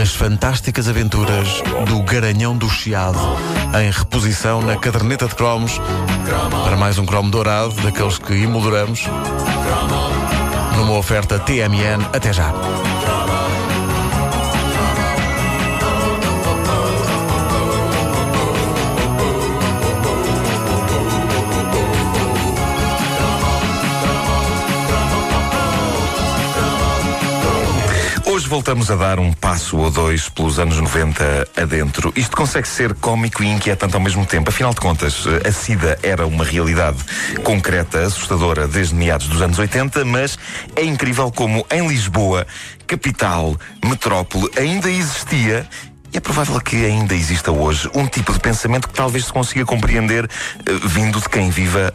As fantásticas aventuras do Garanhão do Chiado, em reposição na caderneta de cromos, para mais um cromo dourado, daqueles que emolduramos, numa oferta TMN. Até já. Voltamos a dar um passo ou dois pelos anos 90 adentro. Isto consegue ser cómico e inquietante ao mesmo tempo. Afinal de contas, a SIDA era uma realidade concreta, assustadora, desde meados dos anos 80, mas é incrível como em Lisboa, capital, metrópole, ainda existia e é provável que ainda exista hoje um tipo de pensamento que talvez se consiga compreender uh, vindo de quem viva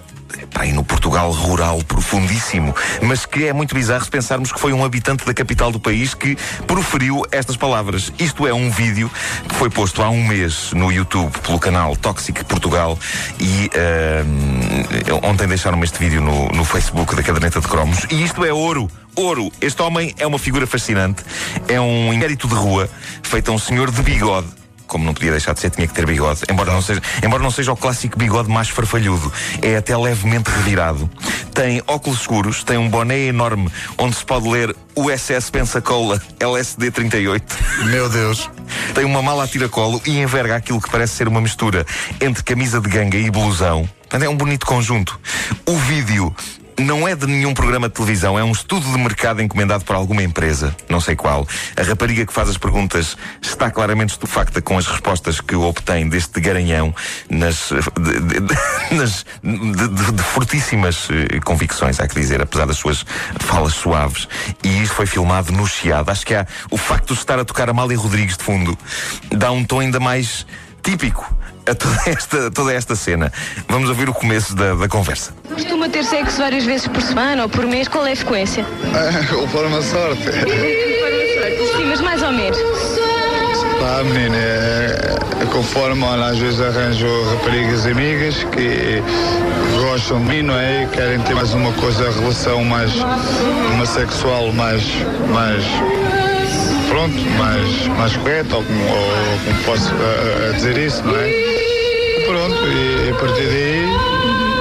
Pá, no Portugal rural profundíssimo, mas que é muito bizarro se pensarmos que foi um habitante da capital do país que proferiu estas palavras. Isto é um vídeo que foi posto há um mês no YouTube pelo canal Toxic Portugal e uh, ontem deixaram-me este vídeo no, no Facebook da Caderneta de Cromos e isto é ouro. Ouro. Este homem é uma figura fascinante. É um inquérito de rua feito a um senhor de bigode como não podia deixar de ser, tinha que ter bigode. Embora não seja, embora não seja o clássico bigode mais farfalhudo, é até levemente revirado. Tem óculos escuros, tem um boné enorme onde se pode ler USS Pensacola LSD 38. Meu Deus. Tem uma mala a tiracolo e enverga aquilo que parece ser uma mistura entre camisa de ganga e blusão. Portanto, é um bonito conjunto. O vídeo não é de nenhum programa de televisão, é um estudo de mercado encomendado por alguma empresa, não sei qual. A rapariga que faz as perguntas está claramente estupefacta com as respostas que obtém deste garanhão nas, de, de, nas, de, de, fortíssimas eh, convicções, há que dizer, apesar das suas falas suaves. E isto foi filmado no Chiado. Acho que há o facto de estar a tocar Amália Rodrigues de fundo dá um tom ainda mais típico a toda esta, toda esta cena. Vamos ouvir o começo da, da conversa. Costuma ter sexo várias vezes por semana ou por mês? Qual é a frequência? Conforme a sorte. Sim, mas mais ou menos. Pá, menina, é, é conforme, olha, às vezes arranjo raparigas amigas que gostam de mim, não é? E querem ter mais uma coisa, relação mais, uma sexual mais, mais pronto, mais, mais correta, ou como, ou como posso uh, dizer isso, não é? Partir daí,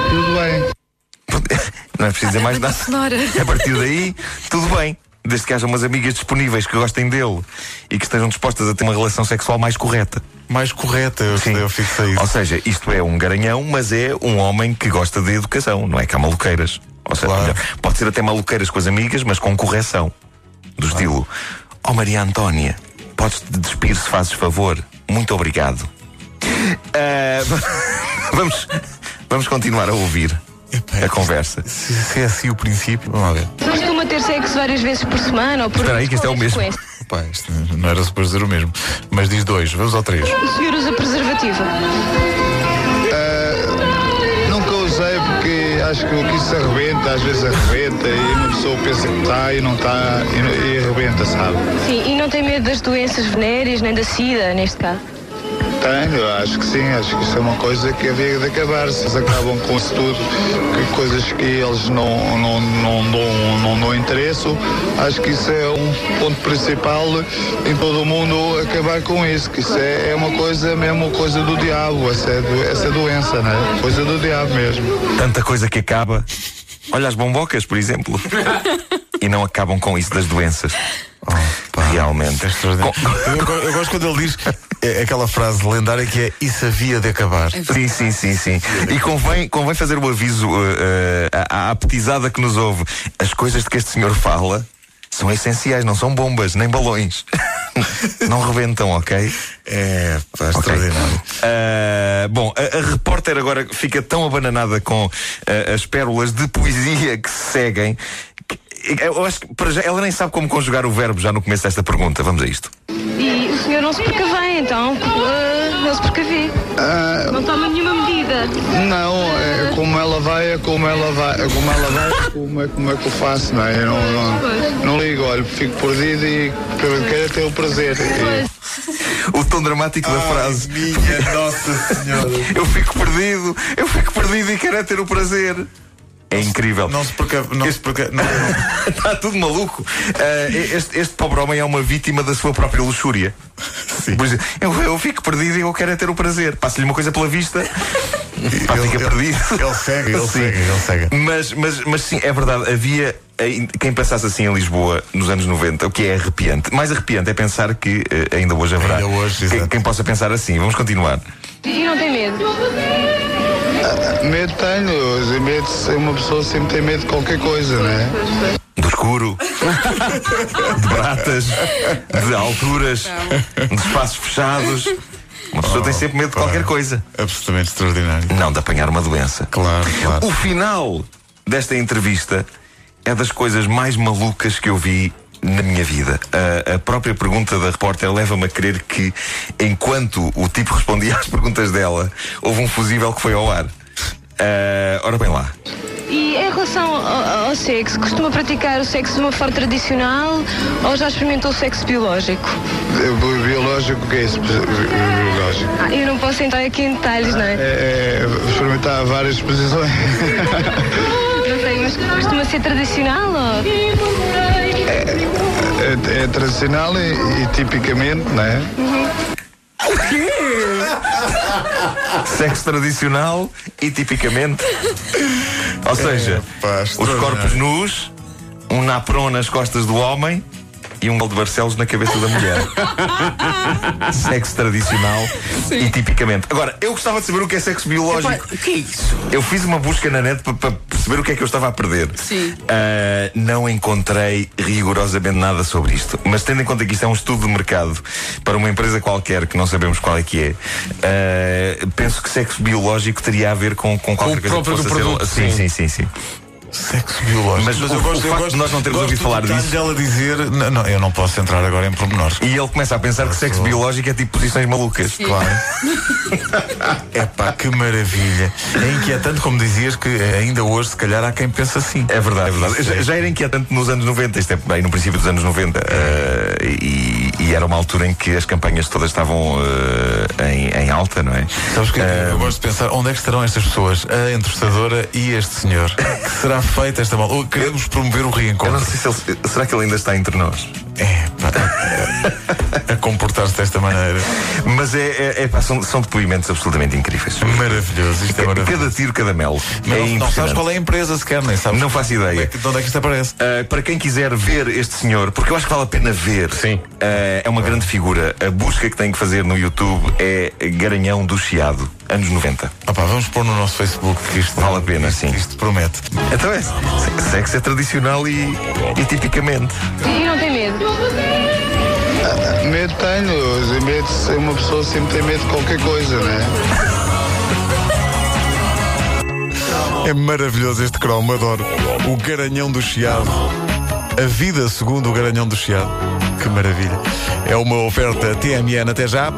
tudo bem. Não é preciso dizer mais nada. A partir daí, tudo bem. Desde que haja umas amigas disponíveis que gostem dele e que estejam dispostas a ter uma relação sexual mais correta. Mais correta, eu, Sim. eu fixei isso. Ou seja, isto é um garanhão, mas é um homem que gosta de educação, não é que há maluqueiras. Ou seja, claro. pode ser até maluqueiras com as amigas, mas com correção. Do claro. estilo, Oh Maria Antónia, podes te despir se fazes favor? Muito obrigado. Uh, vamos, vamos continuar a ouvir a conversa. Se, se, é assim o princípio, vamos lá ver. Costuma ter sexo várias vezes por semana ou por Espera aí, que isto é o mesmo. Opa, isto não era suposto dizer o mesmo. Mas diz dois, vamos ao três. O senhor usa preservativo? acho que o que isso arrebenta, às vezes arrebenta e uma pessoa pensa que está e não está e, e arrebenta, sabe? Sim, e não tem medo das doenças venéreas nem da SIDA, neste caso? Tenho, acho que sim, acho que isso é uma coisa que havia de acabar. Se eles acabam com isso tudo, que coisas que eles não, não, não, não, não, não interessam, acho que isso é um ponto principal em todo o mundo acabar com isso, que isso é, é uma coisa mesmo coisa do diabo, essa, é essa doença, né? Coisa do diabo mesmo. Tanta coisa que acaba. Olha as bombocas, por exemplo. e não acabam com isso das doenças. Oh, Realmente. É eu, eu, gosto quando ele diz é aquela frase lendária que é isso havia de acabar. É sim, sim, sim, sim. E convém, convém fazer o aviso uh, uh, à, à petizada que nos ouve. As coisas de que este senhor fala são essenciais, não são bombas, nem balões. não rebentam, ok? É, pá, okay. extraordinário. Uh, bom, a, a, repórter agora fica tão abananada com uh, as pérolas de poesia que se seguem. Eu acho que para já, ela nem sabe como conjugar o verbo já no começo desta pergunta. Vamos a isto. E o senhor não se precavém, então? Uh, não se precavê. Uh, não toma nenhuma medida. Não, é como ela vai, é como ela vai, é como ela vai, é como é, como é que eu faço, não é? Eu não, não, não ligo, olha, fico perdido e quero ter o prazer. O tom dramático da frase. Minha Nossa Senhora. eu fico perdido, eu fico perdido e quero ter o prazer. É incrível. Não se perca. Não se não, não. Está tudo maluco. Uh, este, este pobre homem é uma vítima da sua própria luxúria. Pois, eu, eu fico perdido e eu quero é ter o prazer. Passo-lhe uma coisa pela vista. Pá, Ele- fica ele- perdido. ele segue, ele Sim. segue, ele segue. Mas, mas, mas sim, é verdade. Havia ai- quem pensasse assim em Lisboa nos anos 90, o que é arrepiante. Mais arrepiante é pensar que eh, ainda hoje haverá. Ainda hoje, quem, quem possa pensar assim. Vamos continuar. E não tem medo? Medo tenho, medo, uma pessoa sempre tem medo de qualquer coisa, não é? Do escuro, de bratas, de alturas, de espaços fechados. Uma pessoa tem sempre medo de qualquer coisa. Absolutamente extraordinário. Não de apanhar uma doença. Claro, claro. O final desta entrevista é das coisas mais malucas que eu vi na minha vida. A, a própria pergunta da repórter leva-me a crer que, enquanto o tipo respondia às perguntas dela, houve um fusível que foi ao ar. Ah, ora bem lá. E em relação ao, ao sexo, costuma praticar o sexo de uma forma tradicional ou já experimentou o sexo biológico? Bi- Biológico, o que é isso? bi- Biológico. Ah, eu não posso entrar aqui em detalhes, não é? É, é experimentar várias posições. Mas costuma ser tradicional ou... É, é tradicional e, e tipicamente, não é? Sexo tradicional e tipicamente. Ou seja, pá, os corpos nus, um napron nas costas do homem e um gol de Barcelos na cabeça da mulher. sexo tradicional e tipicamente. Agora, eu gostava de saber o que é sexo biológico. O que é isso? Eu fiz uma busca na net para, perceber o que é que eu estava a perder. Sim. Ah, não encontrei rigorosamente nada sobre isto. Mas tendo em conta que isto é um estudo de mercado para uma empresa qualquer que não sabemos qual é que é, ah, penso que sexo biológico teria a ver com, com qualquer o coisa que possa do ser. produto, sim, sim. sim, sim, sim. Sexo biológico. Mas o- o facto de nós não termos gosto ouvido do falar disso- dela dizer. Não, não, eu não posso entrar agora em pormenores. E ele começa a pensar que sexo biológico é tipo posições malucas. Claro. é pá, que maravilha. É inquietante, como dizias, que ainda hoje, se calhar, há quem pense assim. É verdade, é verdade. Já, já era inquietante nos anos 90, isto é bem no princípio dos anos 90. eh, e, e era uma altura em que as campanhas todas estavam eh, em, em alta, não é? Sabes que Eh, eu gosto de pensar onde é que estarão estas pessoas, a entrevistadora e este senhor. Que será feita esta mal? Ou Queremos promover o eu não reencontro. sei se ele, será que ele ainda está entre nós? É, pá, a, a comportar-se desta maneira. Mas é, é, é pá, são, são depoimentos absolutamente incríveis. Maravilhoso, isto é maravilhoso. Cada tiro, cada mel. Mas é não, sabes qual é a empresa sequer, nem sabes. Não faço ideia. Onde é que, de onde é que isto aparece? Uh, para quem quiser ver este senhor, porque eu acho que vale a pena ver. Sim. Uh, é uma grande figura. A busca que tem que fazer no YouTube é Garanhão do Chiado, anos 90. Opa, vamos pôr no nosso Facebook que isto Vale a pena, isto, sim. Isto promete. Então é. se- Sexo é tradicional e, e tipicamente. E não tem medo? Medo tenho, medo, uma pessoa sempre tem medo de qualquer coisa, não é? É maravilhoso este cromo, adoro. O Garanhão do Chiado. A vida segundo o Garanhão do Chiado. Que maravilha. É uma oferta TMN até já.